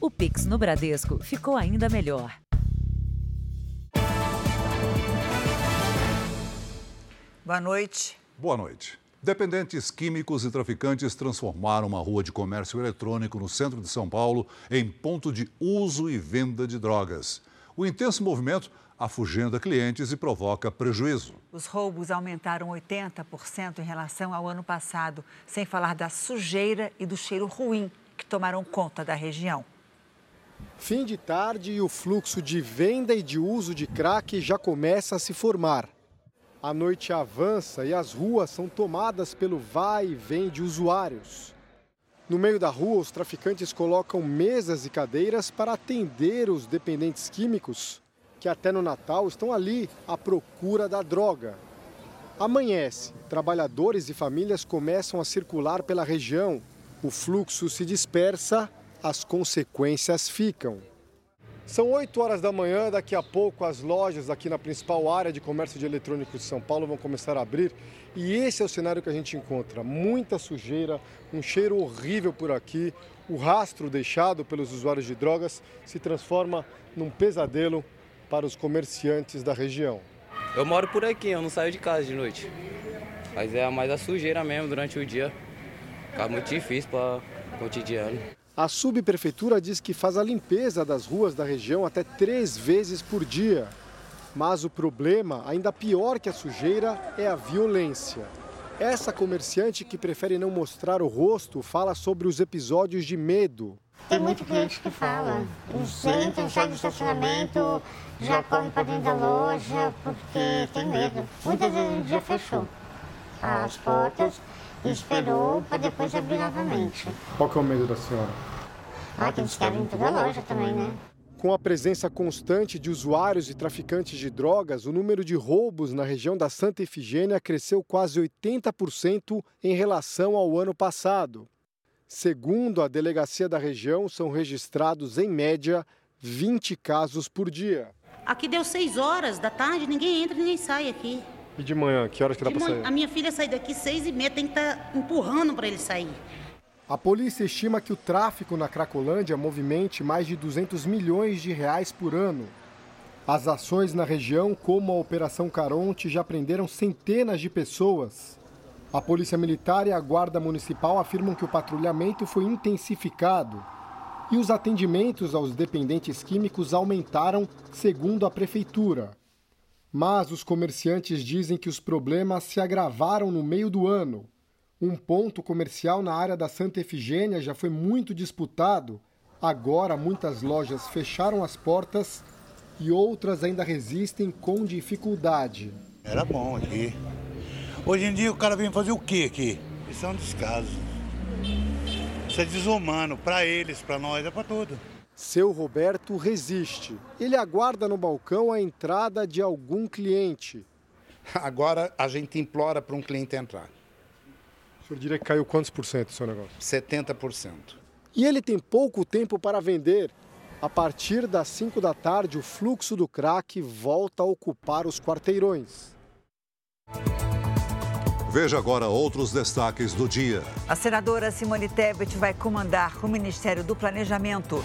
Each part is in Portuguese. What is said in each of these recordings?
O Pix no Bradesco ficou ainda melhor. Boa noite. Boa noite. Dependentes químicos e traficantes transformaram uma rua de comércio eletrônico no centro de São Paulo em ponto de uso e venda de drogas. O intenso movimento afugenda clientes e provoca prejuízo. Os roubos aumentaram 80% em relação ao ano passado, sem falar da sujeira e do cheiro ruim que tomaram conta da região. Fim de tarde e o fluxo de venda e de uso de crack já começa a se formar. A noite avança e as ruas são tomadas pelo vai e vem de usuários. No meio da rua, os traficantes colocam mesas e cadeiras para atender os dependentes químicos que até no Natal estão ali à procura da droga. Amanhece, trabalhadores e famílias começam a circular pela região. O fluxo se dispersa, as consequências ficam. São 8 horas da manhã, daqui a pouco as lojas aqui na principal área de comércio de eletrônicos de São Paulo vão começar a abrir e esse é o cenário que a gente encontra: muita sujeira, um cheiro horrível por aqui. O rastro deixado pelos usuários de drogas se transforma num pesadelo para os comerciantes da região. Eu moro por aqui, eu não saio de casa de noite. Mas é mais a sujeira mesmo durante o dia. Fica muito difícil para cotidiano. A subprefeitura diz que faz a limpeza das ruas da região até três vezes por dia. Mas o problema, ainda pior que a sujeira, é a violência. Essa comerciante que prefere não mostrar o rosto fala sobre os episódios de medo. Tem muito cliente que fala. Eles entram, saem do estacionamento, já correm para dentro da loja porque tem medo. Muitas vezes a gente já fechou as portas e esperou para depois abrir novamente. Qual que é o medo da senhora? Ah, que eles querem dentro da loja também, né? Com a presença constante de usuários e traficantes de drogas, o número de roubos na região da Santa Efigênia cresceu quase 80% em relação ao ano passado. Segundo a delegacia da região, são registrados, em média, 20 casos por dia. Aqui deu 6 horas da tarde, ninguém entra, ninguém sai aqui. E de manhã, que horas que dá para sair? A minha filha sai daqui 6 e meia, tem que estar tá empurrando para ele sair. A polícia estima que o tráfico na Cracolândia movimente mais de 200 milhões de reais por ano. As ações na região, como a Operação Caronte, já prenderam centenas de pessoas. A Polícia Militar e a Guarda Municipal afirmam que o patrulhamento foi intensificado e os atendimentos aos dependentes químicos aumentaram, segundo a Prefeitura. Mas os comerciantes dizem que os problemas se agravaram no meio do ano. Um ponto comercial na área da Santa Efigênia já foi muito disputado. Agora, muitas lojas fecharam as portas e outras ainda resistem com dificuldade. Era bom aqui. Hoje em dia o cara vem fazer o quê aqui? Isso é um descaso. Isso é desumano para eles, para nós, é para tudo. Seu Roberto resiste. Ele aguarda no balcão a entrada de algum cliente. Agora a gente implora para um cliente entrar. O senhor diria que caiu quantos por cento o seu negócio? 70%. E ele tem pouco tempo para vender. A partir das 5 da tarde, o fluxo do crack volta a ocupar os quarteirões. Veja agora outros destaques do dia. A senadora Simone Tebet vai comandar o Ministério do Planejamento.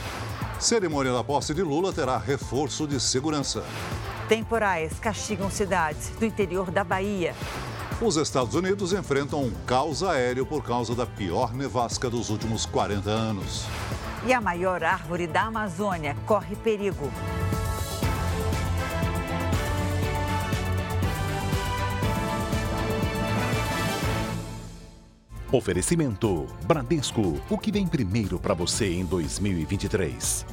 Cerimônia da posse de Lula terá reforço de segurança. Temporais castigam cidades do interior da Bahia. Os Estados Unidos enfrentam um caos aéreo por causa da pior nevasca dos últimos 40 anos. E a maior árvore da Amazônia corre perigo. Oferecimento Bradesco, o que vem primeiro para você em 2023.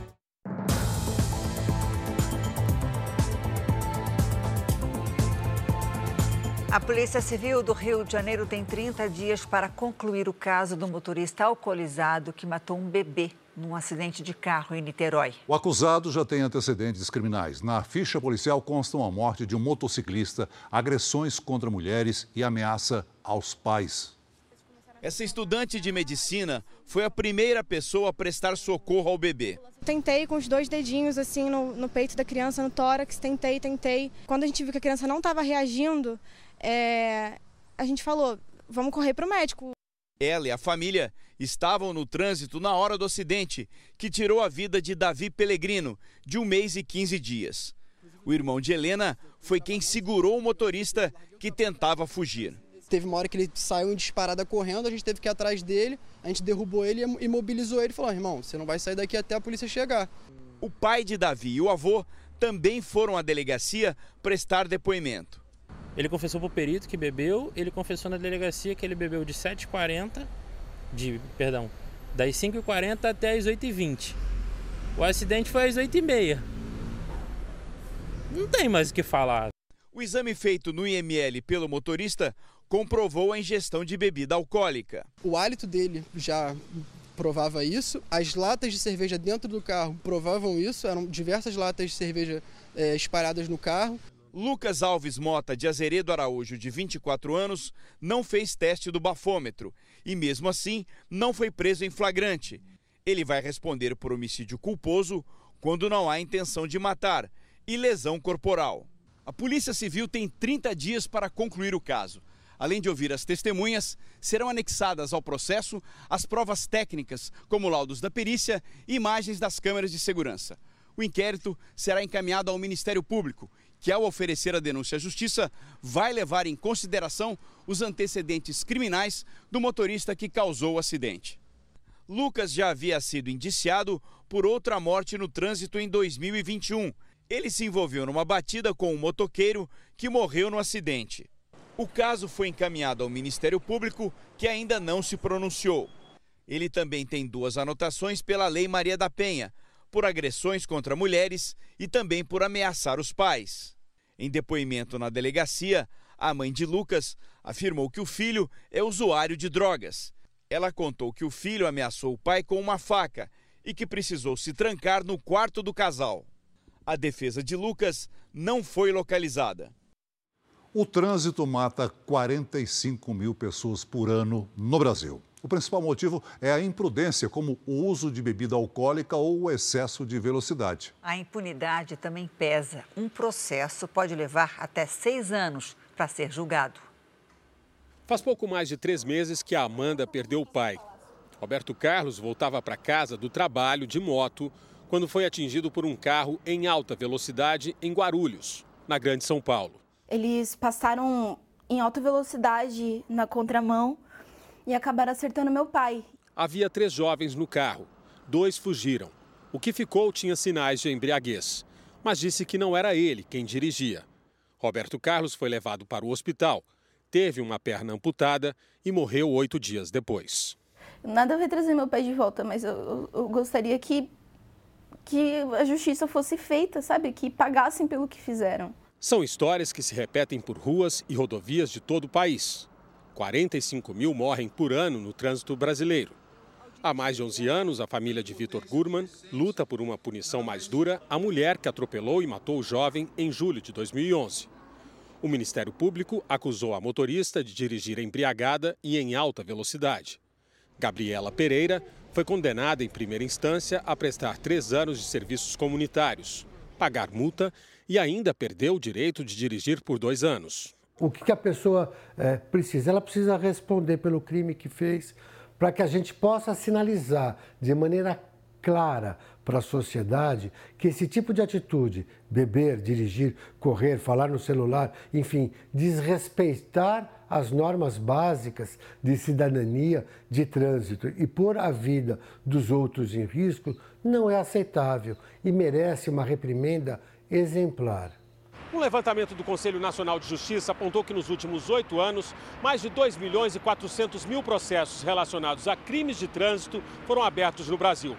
A Polícia Civil do Rio de Janeiro tem 30 dias para concluir o caso do motorista alcoolizado que matou um bebê num acidente de carro em Niterói. O acusado já tem antecedentes criminais. Na ficha policial constam a morte de um motociclista, agressões contra mulheres e ameaça aos pais. Essa estudante de medicina foi a primeira pessoa a prestar socorro ao bebê. Tentei com os dois dedinhos assim no, no peito da criança, no tórax, tentei, tentei. Quando a gente viu que a criança não estava reagindo, é, a gente falou, vamos correr para o médico. Ela e a família estavam no trânsito na hora do acidente, que tirou a vida de Davi Pellegrino, de um mês e 15 dias. O irmão de Helena foi quem segurou o motorista que tentava fugir. Teve uma hora que ele saiu em disparada correndo, a gente teve que ir atrás dele, a gente derrubou ele e imobilizou ele e falou: irmão, você não vai sair daqui até a polícia chegar. O pai de Davi e o avô também foram à delegacia prestar depoimento. Ele confessou para o perito que bebeu, ele confessou na delegacia que ele bebeu de 7h40, de, perdão, das 5h40 até as 8h20. O acidente foi às 8h30. Não tem mais o que falar. O exame feito no IML pelo motorista comprovou a ingestão de bebida alcoólica. O hálito dele já provava isso, as latas de cerveja dentro do carro provavam isso, eram diversas latas de cerveja é, espalhadas no carro. Lucas Alves Mota de Azeredo Araújo, de 24 anos, não fez teste do bafômetro e, mesmo assim, não foi preso em flagrante. Ele vai responder por homicídio culposo quando não há intenção de matar e lesão corporal. A Polícia Civil tem 30 dias para concluir o caso. Além de ouvir as testemunhas, serão anexadas ao processo as provas técnicas, como laudos da perícia e imagens das câmeras de segurança. O inquérito será encaminhado ao Ministério Público, que, ao oferecer a denúncia à Justiça, vai levar em consideração os antecedentes criminais do motorista que causou o acidente. Lucas já havia sido indiciado por outra morte no trânsito em 2021. Ele se envolveu numa batida com um motoqueiro que morreu no acidente. O caso foi encaminhado ao Ministério Público, que ainda não se pronunciou. Ele também tem duas anotações pela Lei Maria da Penha, por agressões contra mulheres e também por ameaçar os pais. Em depoimento na delegacia, a mãe de Lucas afirmou que o filho é usuário de drogas. Ela contou que o filho ameaçou o pai com uma faca e que precisou se trancar no quarto do casal. A defesa de Lucas não foi localizada. O trânsito mata 45 mil pessoas por ano no Brasil. O principal motivo é a imprudência, como o uso de bebida alcoólica ou o excesso de velocidade. A impunidade também pesa. Um processo pode levar até seis anos para ser julgado. Faz pouco mais de três meses que a Amanda perdeu o pai. Roberto Carlos voltava para casa do trabalho de moto quando foi atingido por um carro em alta velocidade em Guarulhos, na Grande São Paulo. Eles passaram em alta velocidade na contramão e acabaram acertando meu pai. Havia três jovens no carro. Dois fugiram. O que ficou tinha sinais de embriaguez, mas disse que não era ele quem dirigia. Roberto Carlos foi levado para o hospital, teve uma perna amputada e morreu oito dias depois. Nada vai trazer meu pai de volta, mas eu, eu, gostaria que, que a justiça fosse feita, sabe? Que pagassem pelo que fizeram. São histórias que se repetem por ruas e rodovias de todo o país. 45 mil morrem por ano no trânsito brasileiro. Há mais de 11 anos, a família de Vitor Gurman luta por uma punição mais dura à mulher que atropelou e matou o jovem em julho de 2011. O Ministério Público acusou a motorista de dirigir embriagada e em alta velocidade. Gabriela Pereira foi condenada em primeira instância a prestar três anos de serviços comunitários, pagar multa e ainda perdeu o direito de dirigir por dois anos. O que, a pessoa é, precisa? Ela precisa responder pelo crime que fez para que a gente possa sinalizar de maneira clara para a sociedade que esse tipo de atitude, beber, dirigir, correr, falar no celular, enfim, desrespeitar as normas básicas de cidadania, de trânsito e pôr a vida dos outros em risco, não é aceitável e merece uma reprimenda exemplar. Um levantamento do Conselho Nacional de Justiça apontou que nos últimos oito anos, mais de 2 milhões e 400 mil processos relacionados a crimes de trânsito foram abertos no Brasil.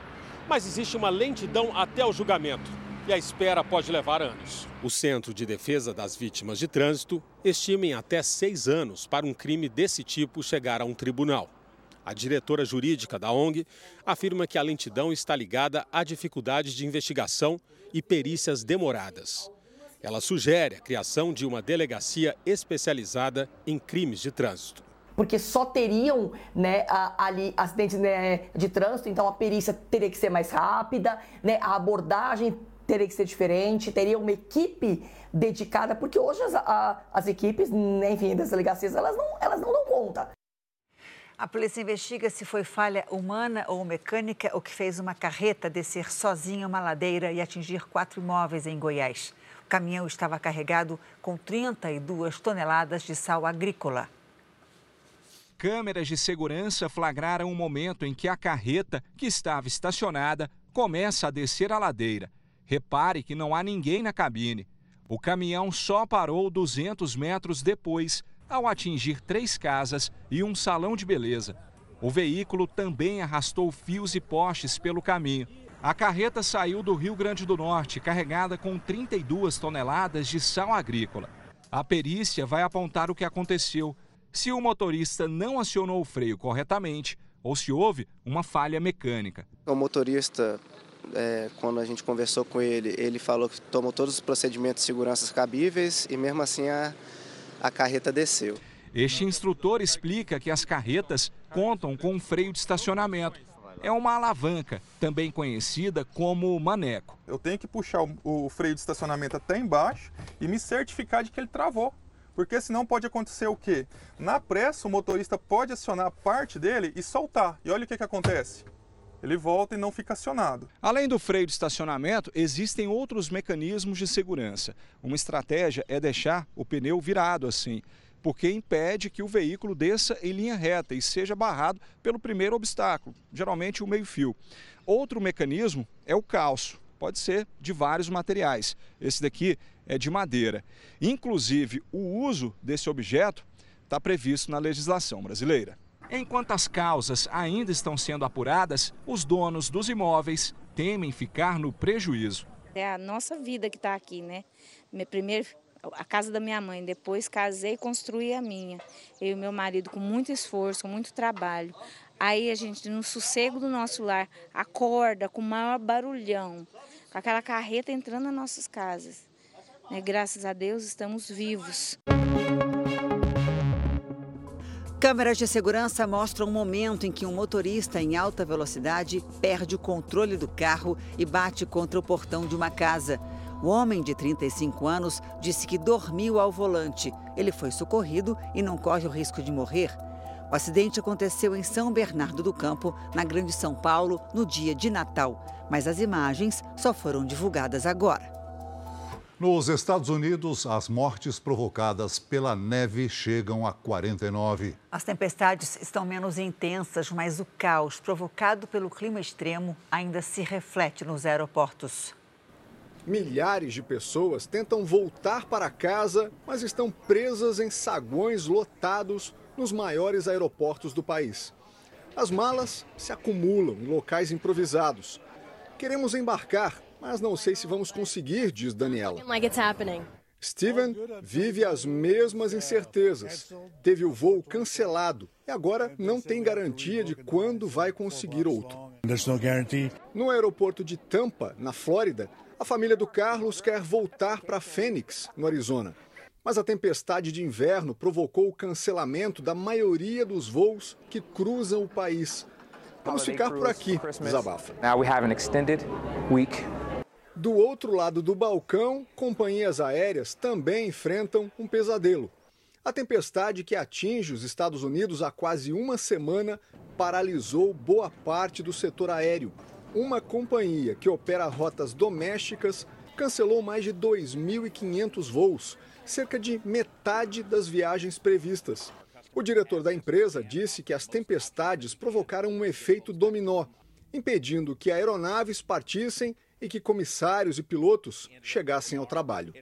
Mas existe uma lentidão até o julgamento e a espera pode levar anos. O Centro de Defesa das Vítimas de Trânsito estima em até seis anos para um crime desse tipo chegar a um tribunal. A diretora jurídica da ONG afirma que a lentidão está ligada à dificuldade de investigação e perícias demoradas. Ela sugere a criação de uma delegacia especializada em crimes de trânsito. Porque só teriam né, ali acidentes né, de trânsito, então a perícia teria que ser mais rápida, né, a abordagem teria que ser diferente, teria uma equipe dedicada, porque hoje as, a, as equipes, né, enfim, das delegacias, elas não, elas não dão conta. A polícia investiga se foi falha humana ou mecânica o que fez uma carreta descer sozinha uma ladeira e atingir quatro imóveis em Goiás. O caminhão estava carregado com 32 toneladas de sal agrícola. Câmeras de segurança flagraram o um momento em que a carreta, que estava estacionada, começa a descer a ladeira. Repare que não há ninguém na cabine. O caminhão só parou 200 metros depois ao atingir três casas e um salão de beleza. O veículo também arrastou fios e postes pelo caminho. A carreta saiu do Rio Grande do Norte carregada com 32 toneladas de sal agrícola. A perícia vai apontar o que aconteceu, se o motorista não acionou o freio corretamente ou se houve uma falha mecânica. O motorista, é, quando a gente conversou com ele, ele falou que tomou todos os procedimentos de segurança cabíveis e mesmo assim a, a carreta desceu. Este instrutor explica que as carretas contam com um freio de estacionamento. É uma alavanca, também conhecida como maneco. Eu tenho que puxar o, o freio de estacionamento até embaixo e me certificar de que ele travou. Porque senão pode acontecer o quê? Na pressa, o motorista pode acionar parte dele e soltar. E olha o que, que acontece ele volta e não fica acionado. Além do freio de estacionamento, existem outros mecanismos de segurança. Uma estratégia é deixar o pneu virado assim, porque impede que o veículo desça em linha reta e seja barrado pelo primeiro obstáculo, geralmente o meio-fio. Outro mecanismo é o calço. Pode ser de vários materiais. Esse daqui é de madeira. Inclusive, o uso desse objeto está previsto na legislação brasileira. Enquanto as causas ainda estão sendo apuradas, os donos dos imóveis temem ficar no prejuízo. É a nossa vida que está aqui, né? Primeiro a casa da minha mãe, depois casei e construí a minha. Eu e meu marido com muito esforço, com muito trabalho. Aí a gente, no sossego do nosso lar, acorda com o maior barulhão, com aquela carreta entrando nas nossas casas. Né? Graças a Deus estamos vivos. Câmeras de segurança mostram um momento em que um motorista em alta velocidade perde o controle do carro e bate contra o portão de uma casa. O homem de 35 anos disse que dormiu ao volante. Ele foi socorrido e não corre o risco de morrer. O acidente aconteceu em São Bernardo do Campo, na Grande São Paulo, no dia de Natal, mas as imagens só foram divulgadas agora. Nos Estados Unidos, as mortes provocadas pela neve chegam a 49. As tempestades estão menos intensas, mas o caos provocado pelo clima extremo ainda se reflete nos aeroportos. Milhares de pessoas tentam voltar para casa, mas estão presas em saguões lotados nos maiores aeroportos do país. As malas se acumulam em locais improvisados. Queremos embarcar, mas não sei se vamos conseguir, diz Daniela. Steven vive as mesmas incertezas. Teve o voo cancelado e agora não tem garantia de quando vai conseguir outro. No aeroporto de Tampa, na Flórida, a família do Carlos quer voltar para Phoenix, no Arizona. Mas a tempestade de inverno provocou o cancelamento da maioria dos voos que cruzam o país. Vamos ficar por aqui, desabafa. Do outro lado do balcão, companhias aéreas também enfrentam um pesadelo. A tempestade que atinge os Estados Unidos há quase uma semana paralisou boa parte do setor aéreo. Uma companhia que opera rotas domésticas cancelou mais de 2.500 voos, cerca de metade das viagens previstas. O diretor da empresa disse que as tempestades provocaram um efeito dominó, impedindo que aeronaves partissem e que comissários e pilotos chegassem ao trabalho.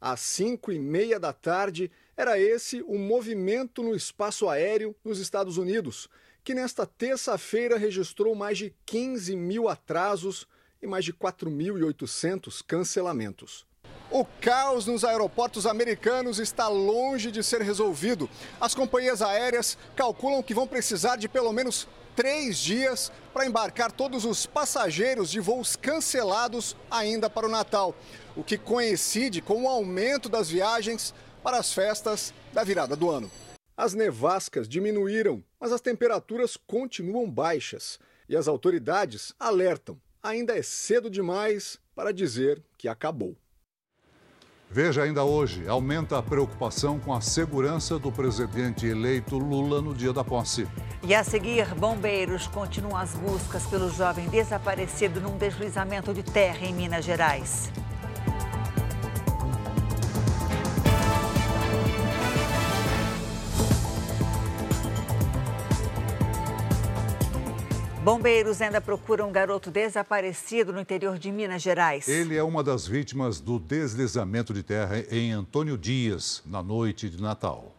Às cinco e meia da tarde, era esse o movimento no espaço aéreo nos Estados Unidos, que nesta terça-feira registrou mais de 15 mil atrasos e mais de 4.800 cancelamentos. O caos nos aeroportos americanos está longe de ser resolvido. As companhias aéreas calculam que vão precisar de pelo menos três dias para embarcar todos os passageiros de voos cancelados ainda para o Natal, o que coincide com o aumento das viagens para as festas da virada do ano. As nevascas diminuíram, mas as temperaturas continuam baixas e as autoridades alertam: ainda é cedo demais para dizer que acabou. Veja ainda hoje, aumenta a preocupação com a segurança do presidente eleito Lula no dia da posse. E a seguir, bombeiros continuam as buscas pelo jovem desaparecido num deslizamento de terra em Minas Gerais. Bombeiros ainda procuram um garoto desaparecido no interior de Minas Gerais. Ele é uma das vítimas do deslizamento de terra em Antônio Dias, na noite de Natal.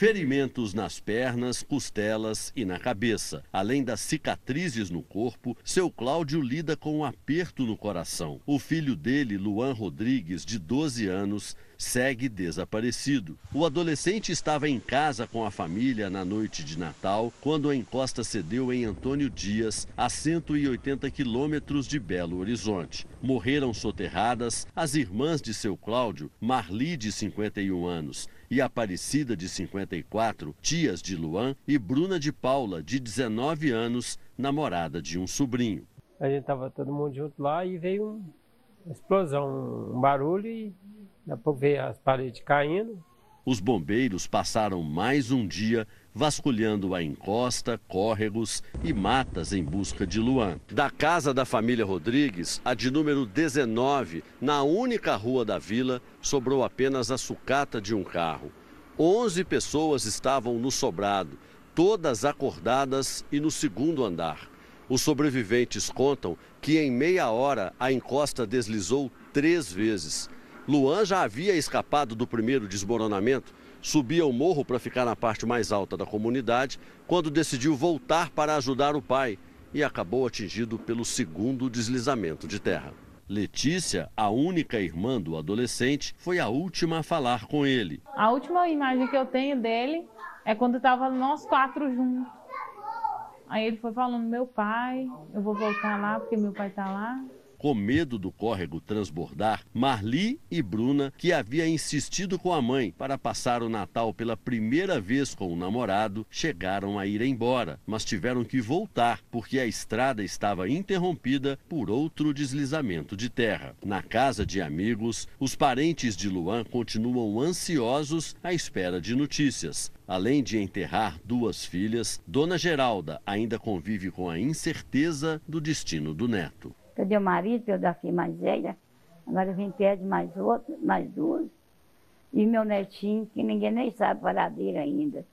Ferimentos nas pernas, costelas e na cabeça. Além das cicatrizes no corpo, seu Cláudio lida com um aperto no coração. O filho dele, Luan Rodrigues, de 12 anos, segue desaparecido. O adolescente estava em casa com a família na noite de Natal, quando a encosta cedeu em Antônio Dias, a 180 quilômetros de Belo Horizonte. Morreram soterradas as irmãs de seu Cláudio, Marli, de 51 anos, e Aparecida, de 54, tias de Luan, e Bruna de Paula, de 19 anos, namorada de um sobrinho. A gente estava todo mundo junto lá e veio uma explosão, um barulho e Daqui a pouco veio as paredes caindo. Os bombeiros passaram mais um dia vasculhando a encosta, córregos e matas em busca de Luan. Da casa da família Rodrigues, a de número 19, na única rua da vila, sobrou apenas a sucata de um carro. Onze pessoas estavam no sobrado, todas acordadas e no segundo andar. Os sobreviventes contam que em meia hora a encosta deslizou três vezes. Luan já havia escapado do primeiro desmoronamento, subia o morro para ficar na parte mais alta da comunidade, quando decidiu voltar para ajudar o pai e acabou atingido pelo segundo deslizamento de terra. Letícia, a única irmã do adolescente, foi a última a falar com ele. A última imagem que eu tenho dele é quando estava nós quatro juntos. Aí ele foi falando: Meu pai, eu vou voltar lá porque meu pai está lá. Com medo do córrego transbordar, Marli e Bruna, que havia insistido com a mãe para passar o Natal pela primeira vez com o namorado, chegaram a ir embora, mas tiveram que voltar porque a estrada estava interrompida por outro deslizamento de terra. Na casa de amigos, os parentes de Luan continuam ansiosos à espera de notícias. Além de enterrar duas filhas, Dona Geralda ainda convive com a incerteza do destino do neto. Cadê o marido, eu da filha mais velha? Agora eu vim perto de mais outro, mais duas. E meu netinho, que ninguém nem sabe parar dele ainda.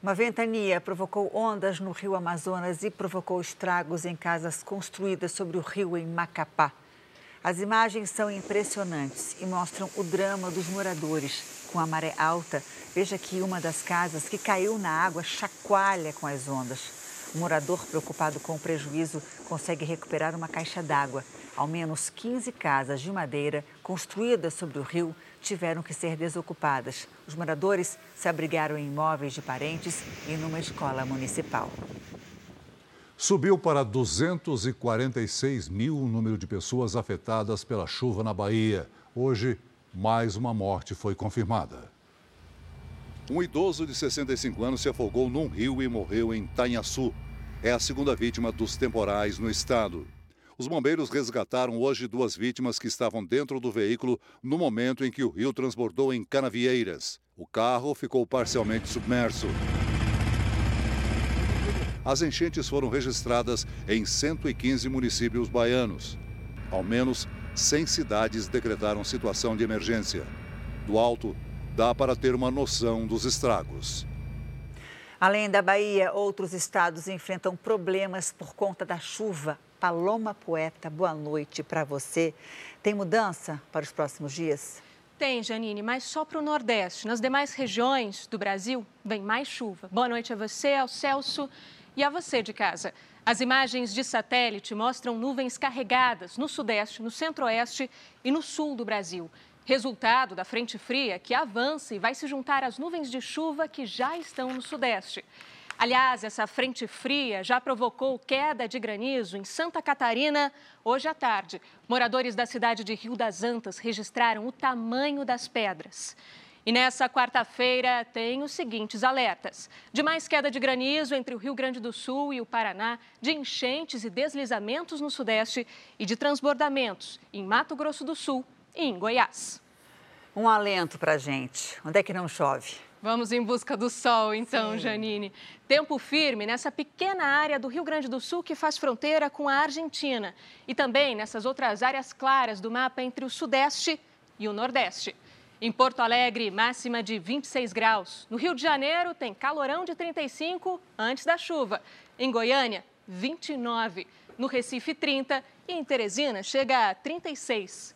Uma ventania provocou ondas no rio Amazonas e provocou estragos em casas construídas sobre o rio em Macapá. As imagens são impressionantes e mostram o drama dos moradores. Com a maré alta, veja que uma das casas que caiu na água chacoalha com as ondas. O morador, preocupado com o prejuízo, consegue recuperar uma caixa d'água. Ao menos 15 casas de madeira construídas sobre o rio tiveram que ser desocupadas. Os moradores se abrigaram em imóveis de parentes e numa escola municipal. Subiu para 246 mil o número de pessoas afetadas pela chuva na Bahia. Hoje, mais uma morte foi confirmada. Um idoso de 65 anos se afogou num rio e morreu em Tanhaçu. É a segunda vítima dos temporais no estado. Os bombeiros resgataram hoje duas vítimas que estavam dentro do veículo no momento em que o rio transbordou em Canavieiras. O carro ficou parcialmente submerso. As enchentes foram registradas em 115 municípios baianos. Ao menos 100 cidades decretaram situação de emergência. Do alto, dá para ter uma noção dos estragos. Além da Bahia, outros estados enfrentam problemas por conta da chuva. Paloma Poeta, boa noite para você. Tem mudança para os próximos dias? Tem, Janine, mas só para o Nordeste. Nas demais regiões do Brasil, vem mais chuva. Boa noite a você, ao Celso e a você de casa. As imagens de satélite mostram nuvens carregadas no Sudeste, no Centro-Oeste e no Sul do Brasil resultado da frente fria que avança e vai se juntar às nuvens de chuva que já estão no Sudeste. Aliás, essa frente fria já provocou queda de granizo em Santa Catarina hoje à tarde. Moradores da cidade de Rio das Antas registraram o tamanho das pedras. E nessa quarta-feira tem os seguintes alertas: de mais queda de granizo entre o Rio Grande do Sul e o Paraná, de enchentes e deslizamentos no Sudeste e de transbordamentos em Mato Grosso do Sul em Goiás. Um alento para gente. Onde é que não chove? Vamos em busca do sol, então, Sim. Janine. Tempo firme nessa pequena área do Rio Grande do Sul que faz fronteira com a Argentina. E também nessas outras áreas claras do mapa entre o Sudeste e o Nordeste. Em Porto Alegre, máxima de 26 graus. No Rio de Janeiro, tem calorão de 35 antes da chuva. Em Goiânia, 29. No Recife, 30. E em Teresina, chega a 36.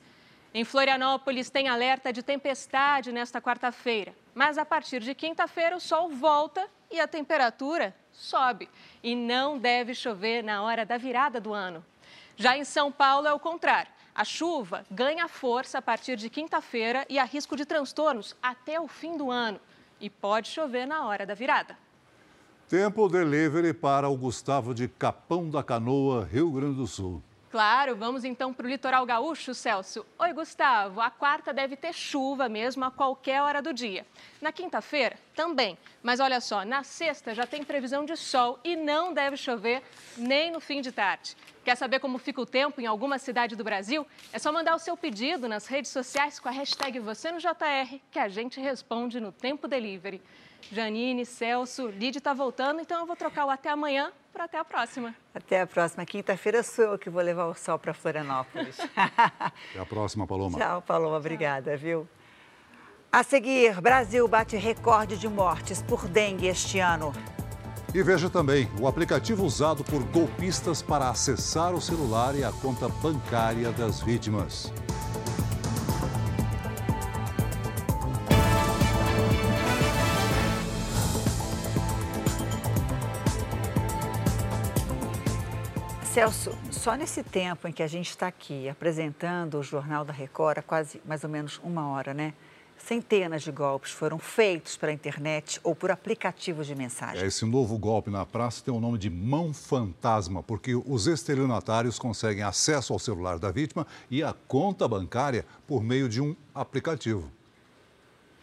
Em Florianópolis, tem alerta de tempestade nesta quarta-feira. Mas a partir de quinta-feira, o sol volta e a temperatura sobe. E não deve chover na hora da virada do ano. Já em São Paulo, é o contrário. A chuva ganha força a partir de quinta-feira e há risco de transtornos até o fim do ano. E pode chover na hora da virada. Tempo delivery para o Gustavo de Capão da Canoa, Rio Grande do Sul. Claro, vamos então para o litoral gaúcho, Celso. Oi, Gustavo. A quarta deve ter chuva mesmo a qualquer hora do dia. Na quinta-feira, também. Mas olha só, na sexta já tem previsão de sol e não deve chover nem no fim de tarde. Quer saber como fica o tempo em alguma cidade do Brasil? É só mandar o seu pedido nas redes sociais com a hashtag você no JR, que a gente responde no Tempo Delivery. Janine, Celso, Lid está voltando, então eu vou trocar o até amanhã para até a próxima. Até a próxima. Quinta-feira sou eu que vou levar o sol para Florianópolis. Até a próxima, Paloma. Tchau, Paloma. Obrigada, viu? A seguir, Brasil bate recorde de mortes por dengue este ano. E veja também o aplicativo usado por golpistas para acessar o celular e a conta bancária das vítimas. Celso, só nesse tempo em que a gente está aqui apresentando o Jornal da Record, há quase mais ou menos uma hora, né? Centenas de golpes foram feitos pela internet ou por aplicativos de mensagem. É, esse novo golpe na praça tem o nome de mão fantasma, porque os estelionatários conseguem acesso ao celular da vítima e à conta bancária por meio de um aplicativo.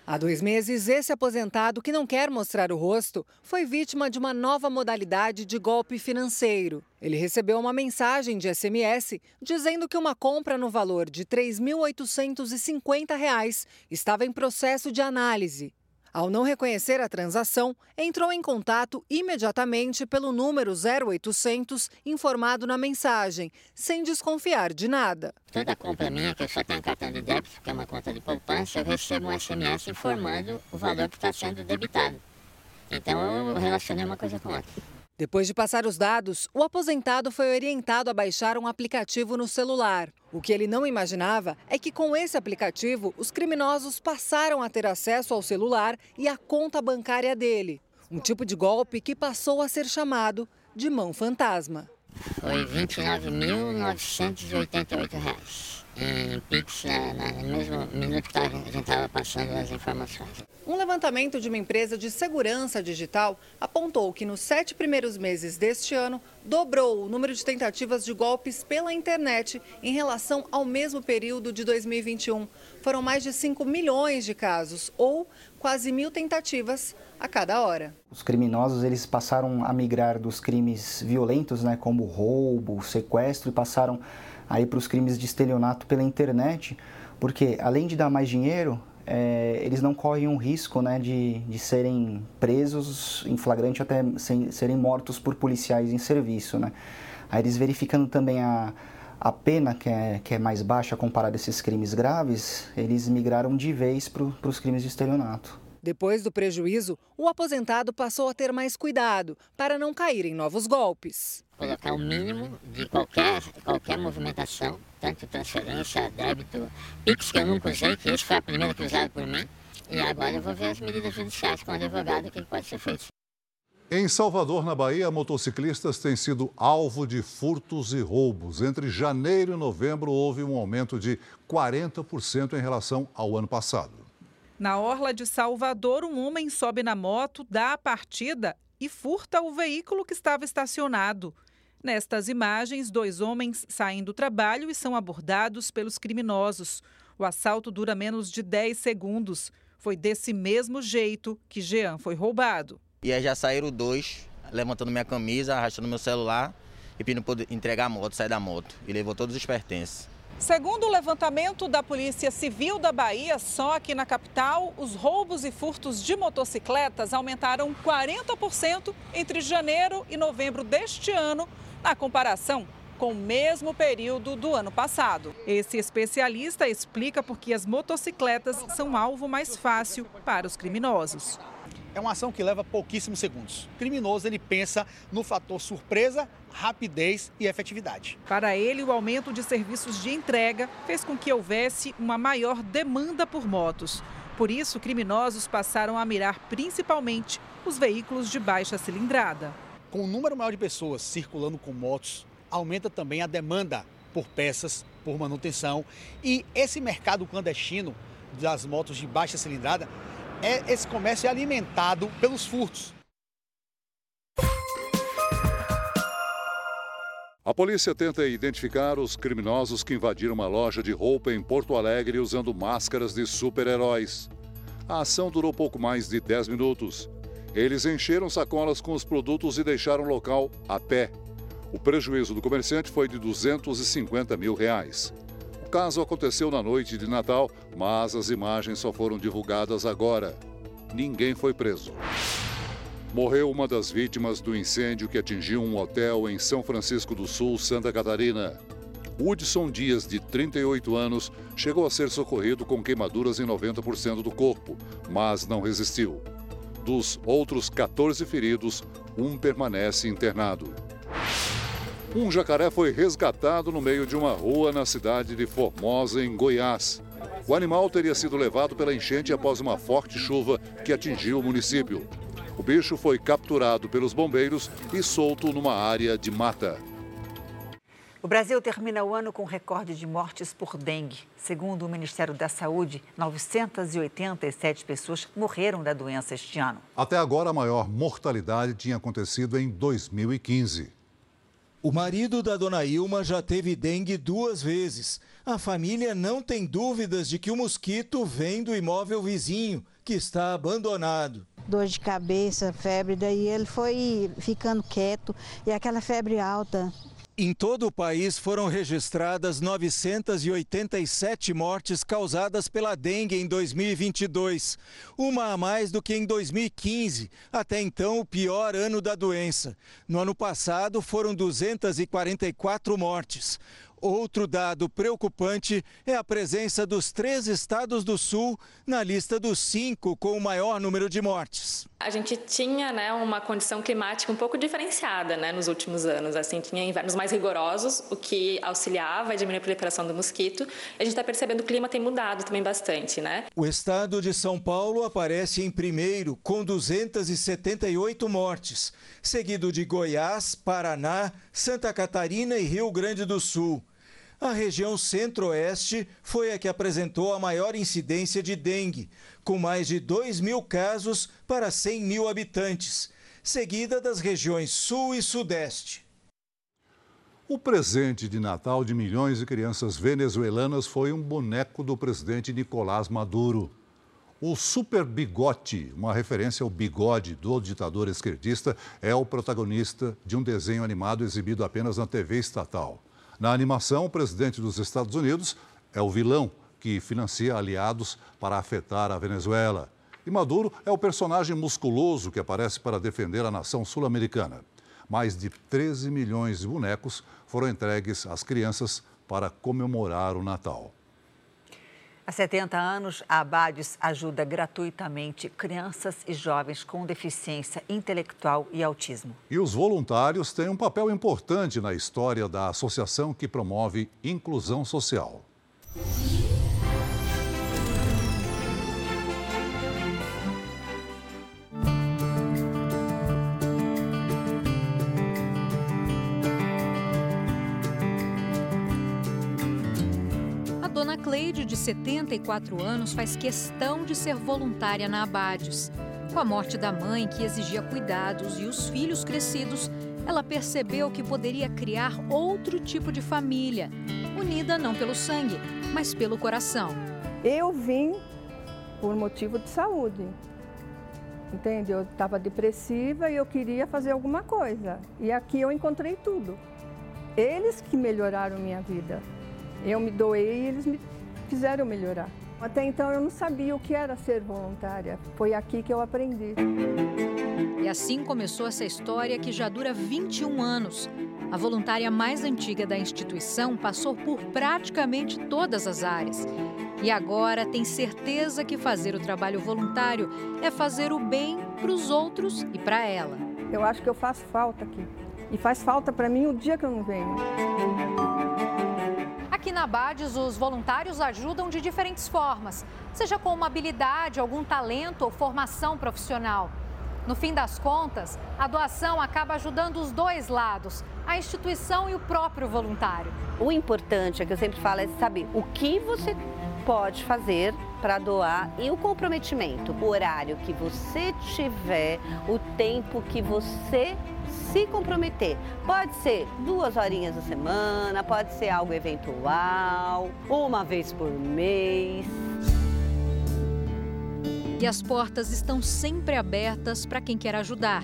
Há dois meses, esse aposentado, que não quer mostrar o rosto, foi vítima de uma nova modalidade de golpe financeiro. Ele recebeu uma mensagem de SMS dizendo que uma compra no valor de R$ 3.850 estava em processo de análise. Ao não reconhecer a transação, entrou em contato imediatamente pelo número 0800 informado na mensagem, sem desconfiar de nada. Toda compra minha, que eu só tenho cartão de débito, que é uma conta de poupança, eu recebo um SMS informando o valor que está sendo debitado. Então eu relacionei uma coisa com outra. Depois de passar os dados, o aposentado foi orientado a baixar um aplicativo no celular. O que ele não imaginava é que com esse aplicativo, os criminosos passaram a ter acesso ao celular e à conta bancária dele. Um tipo de golpe que passou a ser chamado de mão fantasma. Foi R$ 29.988 em Pix no mesmo minuto que a gente estava passando as informações. Um levantamento de uma empresa de segurança digital apontou que nos sete primeiros meses deste ano dobrou o número de tentativas de golpes pela internet em relação ao mesmo período de 2021. Foram mais de 5 milhões de casos, ou quase mil tentativas a cada hora. Os criminosos eles passaram a migrar dos crimes violentos, né, como roubo, sequestro, e passaram aí para os crimes de estelionato pela internet, porque além de dar mais dinheiro, é, eles não correm um risco né, de, de serem presos em flagrante até sem, serem mortos por policiais em serviço. Né? Aí eles verificando também a, a pena, que é, que é mais baixa comparada a esses crimes graves, eles migraram de vez para os crimes de estelionato. Depois do prejuízo, o aposentado passou a ter mais cuidado para não cair em novos golpes. Colocar o mínimo de qualquer, qualquer movimentação, tanto transferência, débito, Pix que eu nunca usei, que esse foi a primeira que usaram por mim. E agora eu vou ver as medidas judiciais com o advogado, o que pode ser feito. Em Salvador, na Bahia, motociclistas têm sido alvo de furtos e roubos. Entre janeiro e novembro, houve um aumento de 40% em relação ao ano passado. Na orla de Salvador, um homem sobe na moto, dá a partida e furta o veículo que estava estacionado. Nestas imagens, dois homens saem do trabalho e são abordados pelos criminosos. O assalto dura menos de 10 segundos. Foi desse mesmo jeito que Jean foi roubado. E aí já saíram dois, levantando minha camisa, arrastando meu celular e pedindo para entregar a moto, sair da moto. E levou todos os pertences. Segundo o levantamento da Polícia Civil da Bahia, só aqui na capital, os roubos e furtos de motocicletas aumentaram 40% entre janeiro e novembro deste ano, na comparação com o mesmo período do ano passado. Esse especialista explica por que as motocicletas são alvo mais fácil para os criminosos. É uma ação que leva pouquíssimos segundos. O criminoso ele pensa no fator surpresa, rapidez e efetividade. Para ele, o aumento de serviços de entrega fez com que houvesse uma maior demanda por motos. Por isso, criminosos passaram a mirar principalmente os veículos de baixa cilindrada. Com o número maior de pessoas circulando com motos, aumenta também a demanda por peças, por manutenção. E esse mercado clandestino das motos de baixa cilindrada, é, esse comércio é alimentado pelos furtos. A polícia tenta identificar os criminosos que invadiram uma loja de roupa em Porto Alegre usando máscaras de super-heróis. A ação durou pouco mais de 10 minutos. Eles encheram sacolas com os produtos e deixaram o local a pé. O prejuízo do comerciante foi de 250 mil reais. Caso aconteceu na noite de Natal, mas as imagens só foram divulgadas agora. Ninguém foi preso. Morreu uma das vítimas do incêndio que atingiu um hotel em São Francisco do Sul, Santa Catarina. Hudson Dias, de 38 anos, chegou a ser socorrido com queimaduras em 90% do corpo, mas não resistiu. Dos outros 14 feridos, um permanece internado. Um jacaré foi resgatado no meio de uma rua na cidade de Formosa, em Goiás. O animal teria sido levado pela enchente após uma forte chuva que atingiu o município. O bicho foi capturado pelos bombeiros e solto numa área de mata. O Brasil termina o ano com recorde de mortes por dengue. Segundo o Ministério da Saúde, 987 pessoas morreram da doença este ano. Até agora, a maior mortalidade tinha acontecido em 2015. O marido da dona Ilma já teve dengue duas vezes. A família não tem dúvidas de que o mosquito vem do imóvel vizinho, que está abandonado. Dor de cabeça, febre, daí ele foi ficando quieto e aquela febre alta. Em todo o país foram registradas 987 mortes causadas pela dengue em 2022, uma a mais do que em 2015, até então o pior ano da doença. No ano passado foram 244 mortes. Outro dado preocupante é a presença dos três estados do Sul na lista dos cinco com o maior número de mortes. A gente tinha né, uma condição climática um pouco diferenciada né, nos últimos anos. Assim, tinha invernos mais rigorosos, o que auxiliava a diminuir a proliferação do mosquito. A gente está percebendo que o clima tem mudado também bastante. Né? O estado de São Paulo aparece em primeiro, com 278 mortes, seguido de Goiás, Paraná, Santa Catarina e Rio Grande do Sul. A região centro-oeste foi a que apresentou a maior incidência de dengue, com mais de 2 mil casos para 100 mil habitantes, seguida das regiões sul e sudeste. O presente de Natal de milhões de crianças venezuelanas foi um boneco do presidente Nicolás Maduro. O Super Bigote, uma referência ao bigode do ditador esquerdista, é o protagonista de um desenho animado exibido apenas na TV estatal. Na animação, o presidente dos Estados Unidos é o vilão que financia aliados para afetar a Venezuela. E Maduro é o personagem musculoso que aparece para defender a nação sul-americana. Mais de 13 milhões de bonecos foram entregues às crianças para comemorar o Natal. Há 70 anos, a Abades ajuda gratuitamente crianças e jovens com deficiência intelectual e autismo. E os voluntários têm um papel importante na história da associação que promove inclusão social. Cleide, de 74 anos, faz questão de ser voluntária na Abades. Com a morte da mãe, que exigia cuidados, e os filhos crescidos, ela percebeu que poderia criar outro tipo de família, unida não pelo sangue, mas pelo coração. Eu vim por motivo de saúde. Entende? Eu estava depressiva e eu queria fazer alguma coisa. E aqui eu encontrei tudo. Eles que melhoraram minha vida. Eu me doei e eles me fizeram melhorar. Até então eu não sabia o que era ser voluntária. Foi aqui que eu aprendi. E assim começou essa história que já dura 21 anos. A voluntária mais antiga da instituição passou por praticamente todas as áreas. E agora tem certeza que fazer o trabalho voluntário é fazer o bem para os outros e para ela. Eu acho que eu faço falta aqui. E faz falta para mim o dia que eu não venho. Aqui na Bades, os voluntários ajudam de diferentes formas, seja com uma habilidade, algum talento ou formação profissional. No fim das contas, a doação acaba ajudando os dois lados, a instituição e o próprio voluntário. O importante, é que eu sempre falo, é saber o que você pode fazer para doar e o comprometimento, o horário que você tiver, o tempo que você se comprometer. Pode ser duas horinhas a semana, pode ser algo eventual, uma vez por mês. E as portas estão sempre abertas para quem quer ajudar.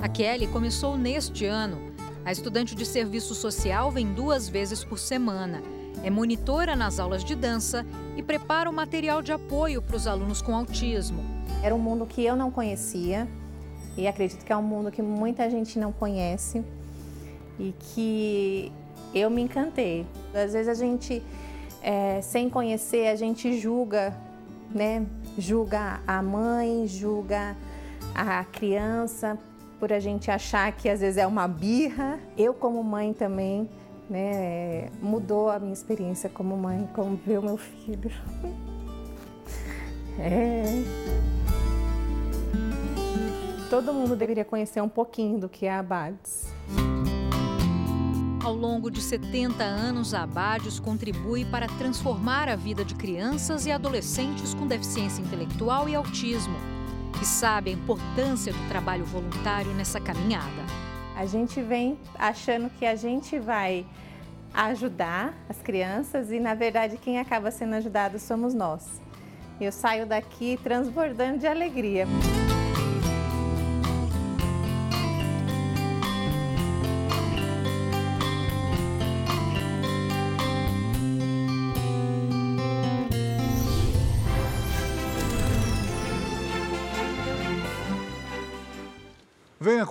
A Kelly começou neste ano. A estudante de serviço social vem duas vezes por semana. É monitora nas aulas de dança e prepara o material de apoio para os alunos com autismo. Era um mundo que eu não conhecia, e acredito que é um mundo que muita gente não conhece e que eu me encantei. Às vezes a gente, é, sem conhecer, a gente julga, né? Julga a mãe, julga a criança por a gente achar que às vezes é uma birra. Eu como mãe também, né? Mudou a minha experiência como mãe, como ver o meu filho. É todo mundo deveria conhecer um pouquinho do que é a Abades. Ao longo de 70 anos, a Abades contribui para transformar a vida de crianças e adolescentes com deficiência intelectual e autismo, que sabe a importância do trabalho voluntário nessa caminhada. A gente vem achando que a gente vai ajudar as crianças e, na verdade, quem acaba sendo ajudado somos nós. Eu saio daqui transbordando de alegria.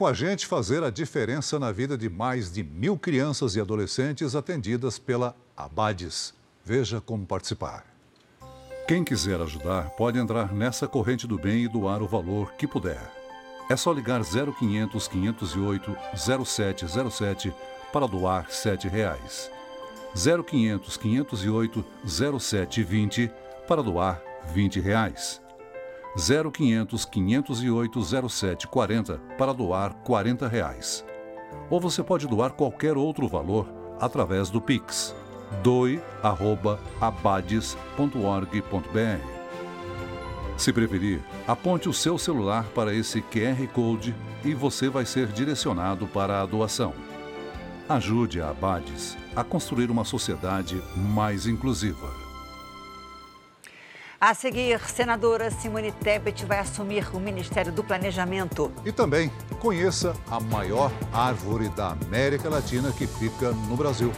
Com a gente fazer a diferença na vida de mais de mil crianças e adolescentes atendidas pela Abades. Veja como participar. Quem quiser ajudar pode entrar nessa corrente do bem e doar o valor que puder. É só ligar 0500 508 0707 para doar 7 reais. 0500 508 0720 para doar 20 reais. 0500 508 0740 para doar 40 reais. Ou você pode doar qualquer outro valor através do Pix doe@abades.org.br. Se preferir, aponte o seu celular para esse QR Code e você vai ser direcionado para a doação. Ajude a Abades a construir uma sociedade mais inclusiva. A seguir, senadora Simone Tebet vai assumir o Ministério do Planejamento. E também conheça a maior árvore da América Latina que fica no Brasil.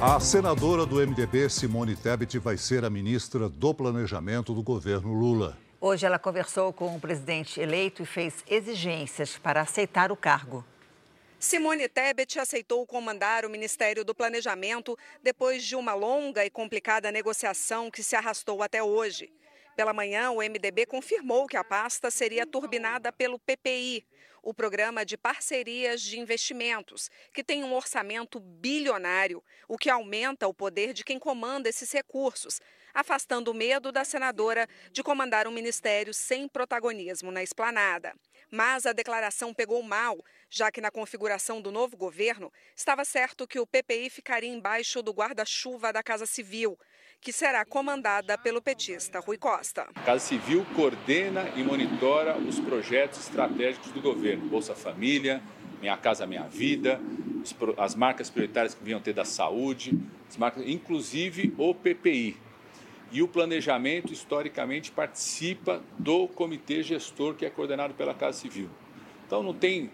A senadora do MDB, Simone Tebet, vai ser a ministra do Planejamento do governo Lula. Hoje ela conversou com o presidente eleito e fez exigências para aceitar o cargo. Simone Tebet aceitou comandar o Ministério do Planejamento depois de uma longa e complicada negociação que se arrastou até hoje. Pela manhã, o MDB confirmou que a pasta seria turbinada pelo PPI, o Programa de Parcerias de Investimentos, que tem um orçamento bilionário, o que aumenta o poder de quem comanda esses recursos, afastando o medo da senadora de comandar um ministério sem protagonismo na esplanada. Mas a declaração pegou mal, já que na configuração do novo governo estava certo que o PPI ficaria embaixo do guarda-chuva da Casa Civil, que será comandada pelo petista Rui Costa. A Casa Civil coordena e monitora os projetos estratégicos do governo, Bolsa Família, Minha Casa Minha Vida, as marcas prioritárias que vinham ter da saúde, marcas, inclusive o PPI, e o planejamento, historicamente, participa do comitê gestor que é coordenado pela Casa Civil. Então, não tem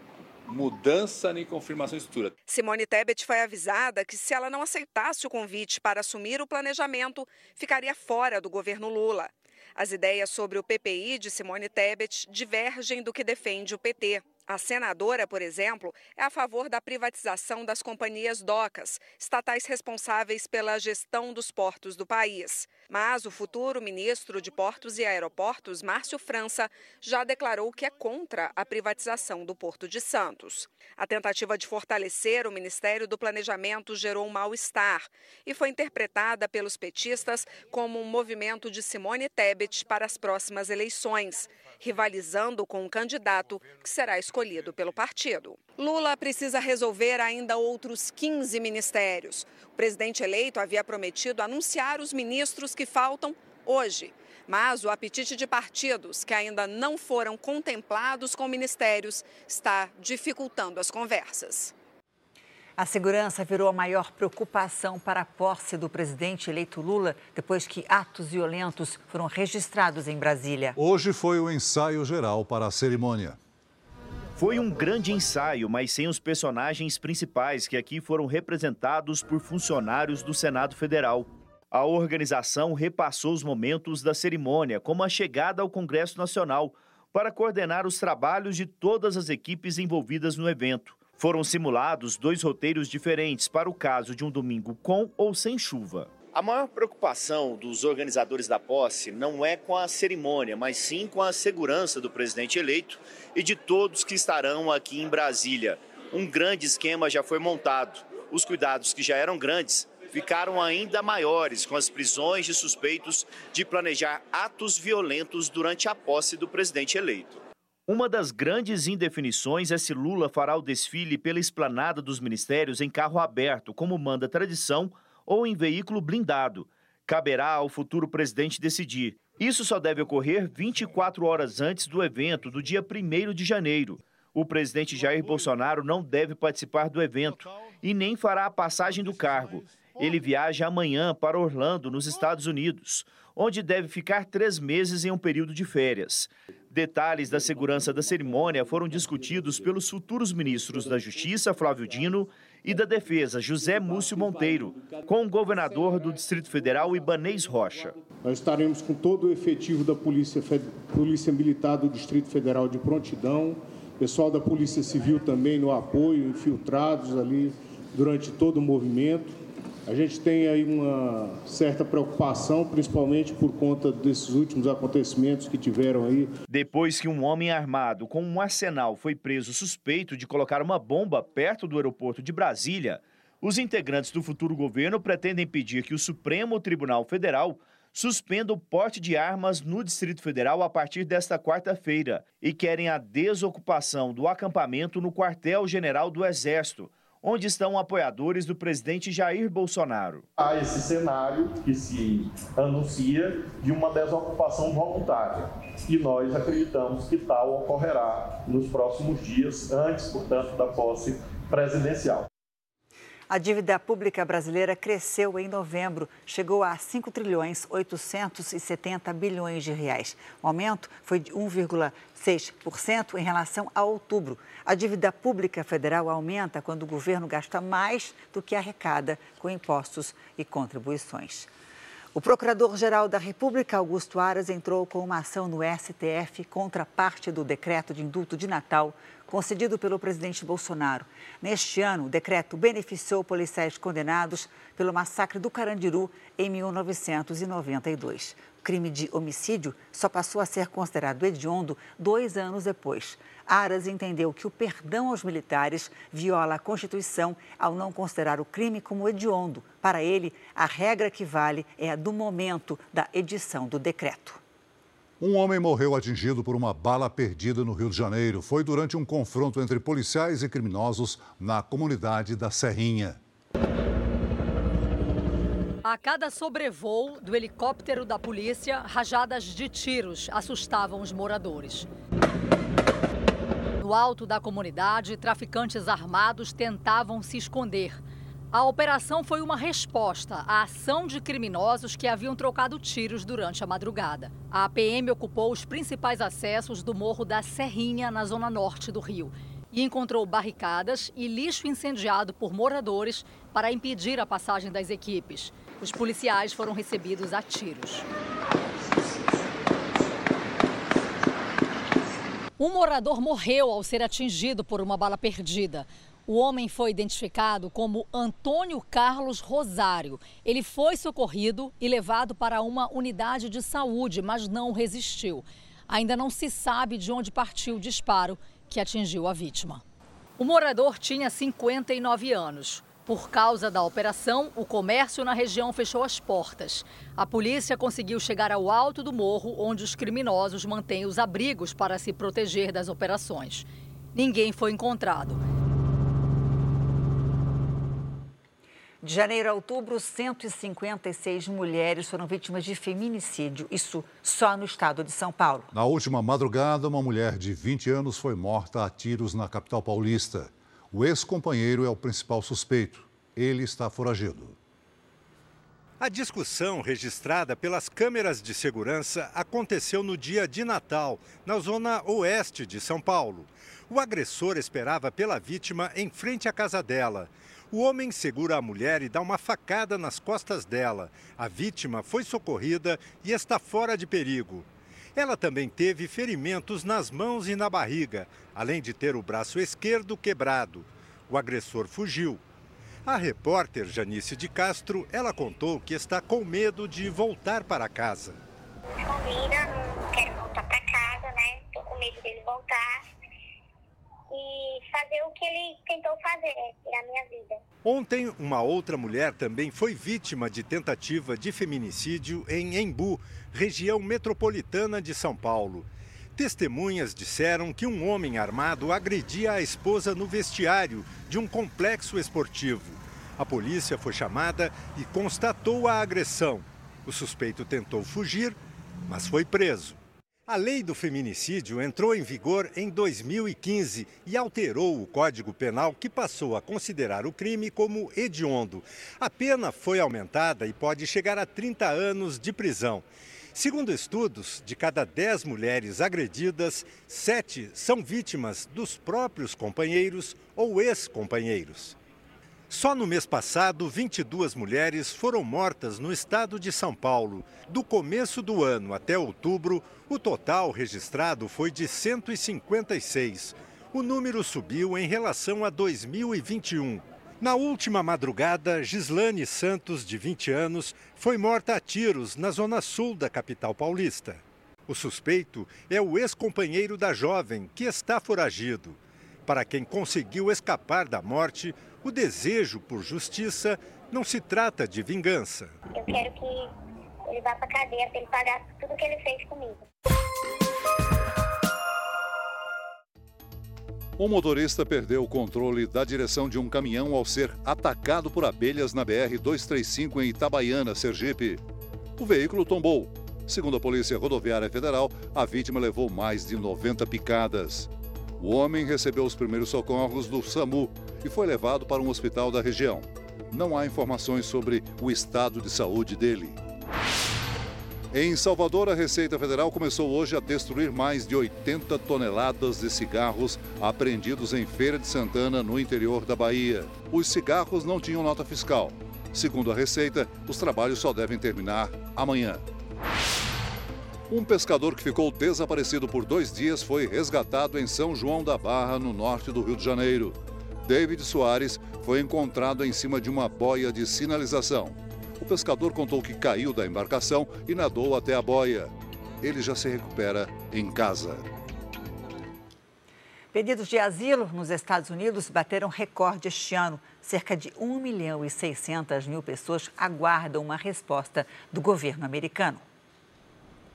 mudança nem confirmação de estrutura. Simone Tebet foi avisada que se ela não aceitasse o convite para assumir o planejamento, ficaria fora do governo Lula. As ideias sobre o PPI de Simone Tebet divergem do que defende o PT. A senadora, por exemplo, é a favor da privatização das companhias docas, estatais responsáveis pela gestão dos portos do país. Mas o futuro ministro de Portos e Aeroportos, Márcio França, já declarou que é contra a privatização do Porto de Santos. A tentativa de fortalecer o Ministério do Planejamento gerou um mal-estar e foi interpretada pelos petistas como um movimento de Simone Tebet para as próximas eleições rivalizando com um candidato que será escolhido pelo partido. Lula precisa resolver ainda outros 15 ministérios. O presidente eleito havia prometido anunciar os ministros que faltam hoje. Mas o apetite de partidos que ainda não foram contemplados com ministérios está dificultando as conversas. A segurança virou a maior preocupação para a posse do presidente eleito Lula depois que atos violentos foram registrados em Brasília. Hoje foi o ensaio geral para a cerimônia. Foi um grande ensaio, mas sem os personagens principais que aqui foram representados por funcionários do Senado Federal. A organização repassou os momentos da cerimônia, como a chegada ao Congresso Nacional, para coordenar os trabalhos de todas as equipes envolvidas no evento. Foram simulados dois roteiros diferentes para o caso de um domingo com ou sem chuva. A maior preocupação dos organizadores da posse não é com a cerimônia, mas sim com a segurança do presidente eleito e de todos que estarão aqui em Brasília. Um grande esquema já foi montado. Os cuidados que já eram grandes ficaram ainda maiores com as prisões de suspeitos de planejar atos violentos durante a posse do presidente eleito. Uma das grandes indefinições é se Lula fará o desfile pela esplanada dos ministérios em carro aberto, como manda a tradição, ou em veículo blindado. Caberá ao futuro presidente decidir. Isso só deve ocorrer 24 horas antes do evento, do dia 1 de janeiro. O presidente Jair Bolsonaro não deve participar do evento e nem fará a passagem do cargo. Ele viaja amanhã para Orlando, nos Estados Unidos, onde deve ficar três meses em um período de férias. Detalhes da segurança da cerimônia foram discutidos pelos futuros ministros da Justiça, Flávio Dino, e da Defesa, José Múcio Monteiro, com o governador do Distrito Federal, Ibanês Rocha. Nós estaremos com todo o efetivo da Polícia, Polícia Militar do Distrito Federal de prontidão, pessoal da Polícia Civil também no apoio, infiltrados ali durante todo o movimento. A gente tem aí uma certa preocupação, principalmente por conta desses últimos acontecimentos que tiveram aí. Depois que um homem armado com um arsenal foi preso suspeito de colocar uma bomba perto do aeroporto de Brasília, os integrantes do futuro governo pretendem pedir que o Supremo Tribunal Federal suspenda o porte de armas no Distrito Federal a partir desta quarta-feira e querem a desocupação do acampamento no quartel-general do Exército, onde estão apoiadores do presidente Jair Bolsonaro. Há esse cenário que se anuncia de uma desocupação voluntária e nós acreditamos que tal ocorrerá nos próximos dias, antes, portanto, da posse presidencial. A dívida pública brasileira cresceu em novembro, chegou a 5 trilhões 870 bilhões de reais. O aumento foi de 1,6% em relação a outubro. A dívida pública federal aumenta quando o governo gasta mais do que arrecada com impostos e contribuições. O Procurador-Geral da República, Augusto Aras, entrou com uma ação no STF contra parte do decreto de indulto de Natal concedido pelo presidente Bolsonaro. Neste ano, o decreto beneficiou policiais condenados pelo massacre do Carandiru em 1992. O crime de homicídio só passou a ser considerado hediondo dois anos depois. Aras entendeu que o perdão aos militares viola a Constituição ao não considerar o crime como hediondo. Para ele, a regra que vale é a do momento da edição do decreto. Um homem morreu atingido por uma bala perdida no Rio de Janeiro. Foi durante um confronto entre policiais e criminosos na comunidade da Serrinha. A cada sobrevoo do helicóptero da polícia, rajadas de tiros assustavam os moradores. No alto da comunidade, traficantes armados tentavam se esconder. A operação foi uma resposta à ação de criminosos que haviam trocado tiros durante a madrugada. A PM ocupou os principais acessos do Morro da Serrinha, na zona norte do Rio, e encontrou barricadas e lixo incendiado por moradores para impedir a passagem das equipes. Os policiais foram recebidos a tiros. Um morador morreu ao ser atingido por uma bala perdida. O homem foi identificado como Antônio Carlos Rosário. Ele foi socorrido e levado para uma unidade de saúde, mas não resistiu. Ainda não se sabe de onde partiu o disparo que atingiu a vítima. O morador tinha 59 anos. Por causa da operação, o comércio na região fechou as portas. A polícia conseguiu chegar ao alto do morro, onde os criminosos mantêm os abrigos para se proteger das operações. Ninguém foi encontrado. De janeiro a outubro, 156 mulheres foram vítimas de feminicídio, isso só no estado de São Paulo. Na última madrugada, uma mulher de 20 anos foi morta a tiros na capital paulista. O ex-companheiro é o principal suspeito. Ele está foragido. A discussão registrada pelas câmeras de segurança aconteceu no dia de Natal, na zona oeste de São Paulo. O agressor esperava pela vítima em frente à casa dela. O homem segura a mulher e dá uma facada nas costas dela. A vítima foi socorrida e está fora de perigo. Ela também teve ferimentos nas mãos e na barriga, além de ter o braço esquerdo quebrado. O agressor fugiu. A repórter Janice de Castro, ela contou que está com medo de voltar para casa. Escondida, não quero voltar para casa, né? Tô com medo dele voltar e fazer o que ele tentou fazer, tirar minha vida. Ontem, uma outra mulher também foi vítima de tentativa de feminicídio em Embu, região metropolitana de São Paulo. Testemunhas disseram que um homem armado agredia a esposa no vestiário de um complexo esportivo. A polícia foi chamada e constatou a agressão. O suspeito tentou fugir, mas foi preso. A lei do feminicídio entrou em vigor em 2015 e alterou o Código Penal, que passou a considerar o crime como hediondo. A pena foi aumentada e pode chegar a 30 anos de prisão. Segundo estudos, de cada 10 mulheres agredidas, 7 são vítimas dos próprios companheiros ou ex-companheiros. Só no mês passado, 22 mulheres foram mortas no estado de São Paulo. Do começo do ano até outubro, o total registrado foi de 156. O número subiu em relação a 2021. Na última madrugada, Gislane Santos, de 20 anos, foi morta a tiros na zona sul da capital paulista. O suspeito é o ex-companheiro da jovem, que está foragido. Para quem conseguiu escapar da morte, o desejo por justiça não se trata de vingança. Eu quero que ele vá para cadeia para ele pagar tudo que ele fez comigo. Um motorista perdeu o controle da direção de um caminhão ao ser atacado por abelhas na BR-235 em Itabaiana, Sergipe. O veículo tombou. Segundo a Polícia Rodoviária Federal, a vítima levou mais de 90 picadas. O homem recebeu os primeiros socorros do SAMU e foi levado para um hospital da região. Não há informações sobre o estado de saúde dele. Em Salvador, a Receita Federal começou hoje a destruir mais de 80 toneladas de cigarros apreendidos em Feira de Santana, no interior da Bahia. Os cigarros não tinham nota fiscal. Segundo a Receita, os trabalhos só devem terminar amanhã. Um pescador que ficou desaparecido por dois dias foi resgatado em São João da Barra, no norte do Rio de Janeiro. David Soares foi encontrado em cima de uma boia de sinalização. O pescador contou que caiu da embarcação e nadou até a boia. Ele já se recupera em casa. Pedidos de asilo nos Estados Unidos bateram recorde este ano. Cerca de 1 milhão e 600 mil pessoas aguardam uma resposta do governo americano.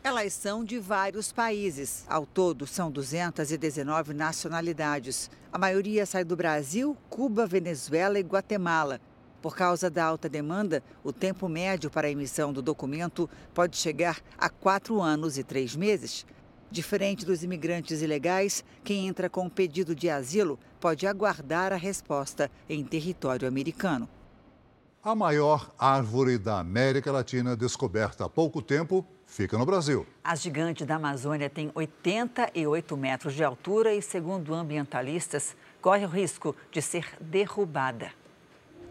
Elas são de vários países. Ao todo, são 219 nacionalidades. A maioria sai do Brasil, Cuba, Venezuela e Guatemala. Por causa da alta demanda, o tempo médio para a emissão do documento pode chegar a quatro anos e três meses. Diferente dos imigrantes ilegais, quem entra com pedido de asilo pode aguardar a resposta em território americano. A maior árvore da América Latina, descoberta há pouco tempo, fica no Brasil. A gigante da Amazônia tem 88 metros de altura e, segundo ambientalistas, corre o risco de ser derrubada.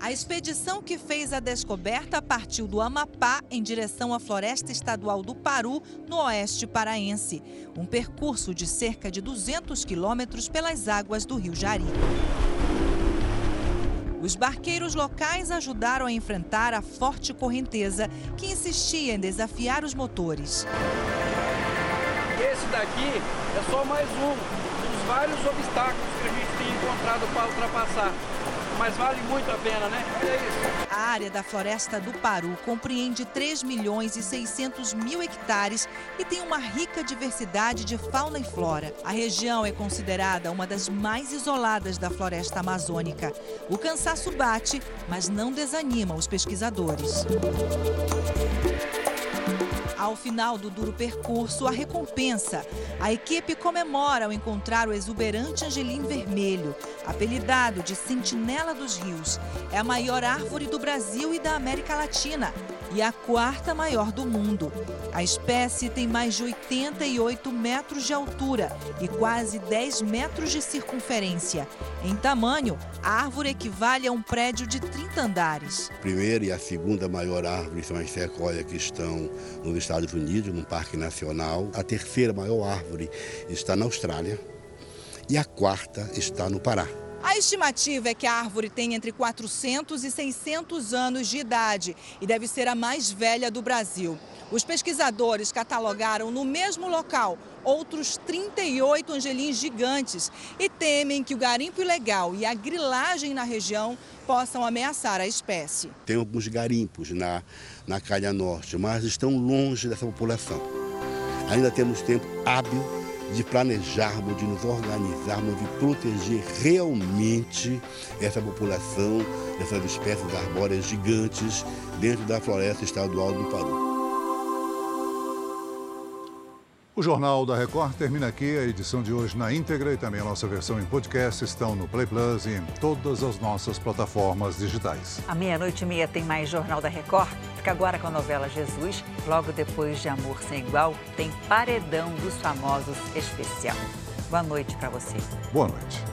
A expedição que fez a descoberta partiu do Amapá em direção à Floresta Estadual do Paru, no oeste paraense. Um percurso de cerca de 200 quilômetros pelas águas do Rio Jari. Os barqueiros locais ajudaram a enfrentar a forte correnteza que insistia em desafiar os motores. Esse daqui é só mais um dos vários obstáculos que a gente tem encontrado para ultrapassar mas vale muito a pena, né? É isso. A área da Floresta do Paru compreende 3 milhões e 600 mil hectares e tem uma rica diversidade de fauna e flora. A região é considerada uma das mais isoladas da floresta amazônica. O cansaço bate, mas não desanima os pesquisadores. Ao final do duro percurso, a recompensa. A equipe comemora ao encontrar o exuberante angelim vermelho, apelidado de Sentinela dos Rios. É a maior árvore do Brasil e da América Latina e a quarta maior do mundo. A espécie tem mais de 88 metros de altura e quase 10 metros de circunferência. Em tamanho, a árvore equivale a um prédio de 30 andares. A primeira e a segunda maior árvore são as sequoias que estão nos Estados Unidos, no Parque Nacional. A terceira maior árvore está na Austrália e a quarta está no Pará. A estimativa é que a árvore tem entre 400 e 600 anos de idade e deve ser a mais velha do Brasil. Os pesquisadores catalogaram no mesmo local outros 38 angelins gigantes e temem que o garimpo ilegal e a grilagem na região possam ameaçar a espécie. Tem alguns garimpos na, na Calha Norte, mas estão longe dessa população. Ainda temos tempo hábil de planejarmos, de nos organizarmos, de proteger realmente essa população, dessas espécies arbóreas gigantes dentro da floresta estadual do Paru. O Jornal da Record termina aqui. A edição de hoje na íntegra e também a nossa versão em podcast estão no Play Plus e em todas as nossas plataformas digitais. À meia-noite e meia tem mais Jornal da Record. Fica agora com a novela Jesus. Logo depois de Amor Sem Igual, tem Paredão dos Famosos especial. Boa noite para você. Boa noite.